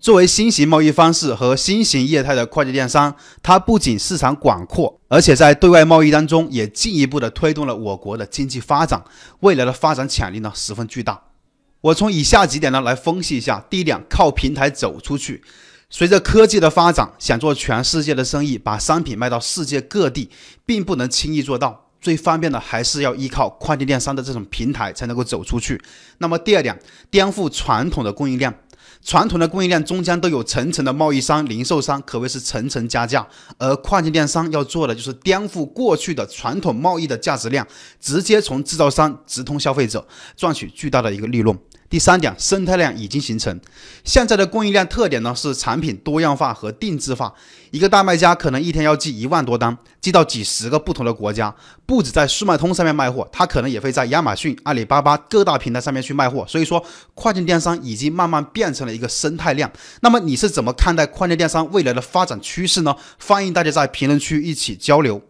作为新型贸易方式和新型业态的跨境电商，它不仅市场广阔，而且在对外贸易当中也进一步的推动了我国的经济发展，未来的发展潜力呢十分巨大。我从以下几点呢来分析一下：第一点，靠平台走出去。随着科技的发展，想做全世界的生意，把商品卖到世界各地，并不能轻易做到。最方便的还是要依靠跨境电商的这种平台才能够走出去。那么第二点，颠覆传统的供应链。传统的供应链中间都有层层的贸易商、零售商，可谓是层层加价。而跨境电商要做的就是颠覆过去的传统贸易的价值链，直接从制造商直通消费者，赚取巨大的一个利润。第三点，生态链已经形成。现在的供应链特点呢是产品多样化和定制化。一个大卖家可能一天要寄一万多单，寄到几十个不同的国家，不止在速卖通上面卖货，他可能也会在亚马逊、阿里巴巴各大平台上面去卖货。所以说，跨境电商已经慢慢变成了一个生态链。那么你是怎么看待跨境电商未来的发展趋势呢？欢迎大家在评论区一起交流。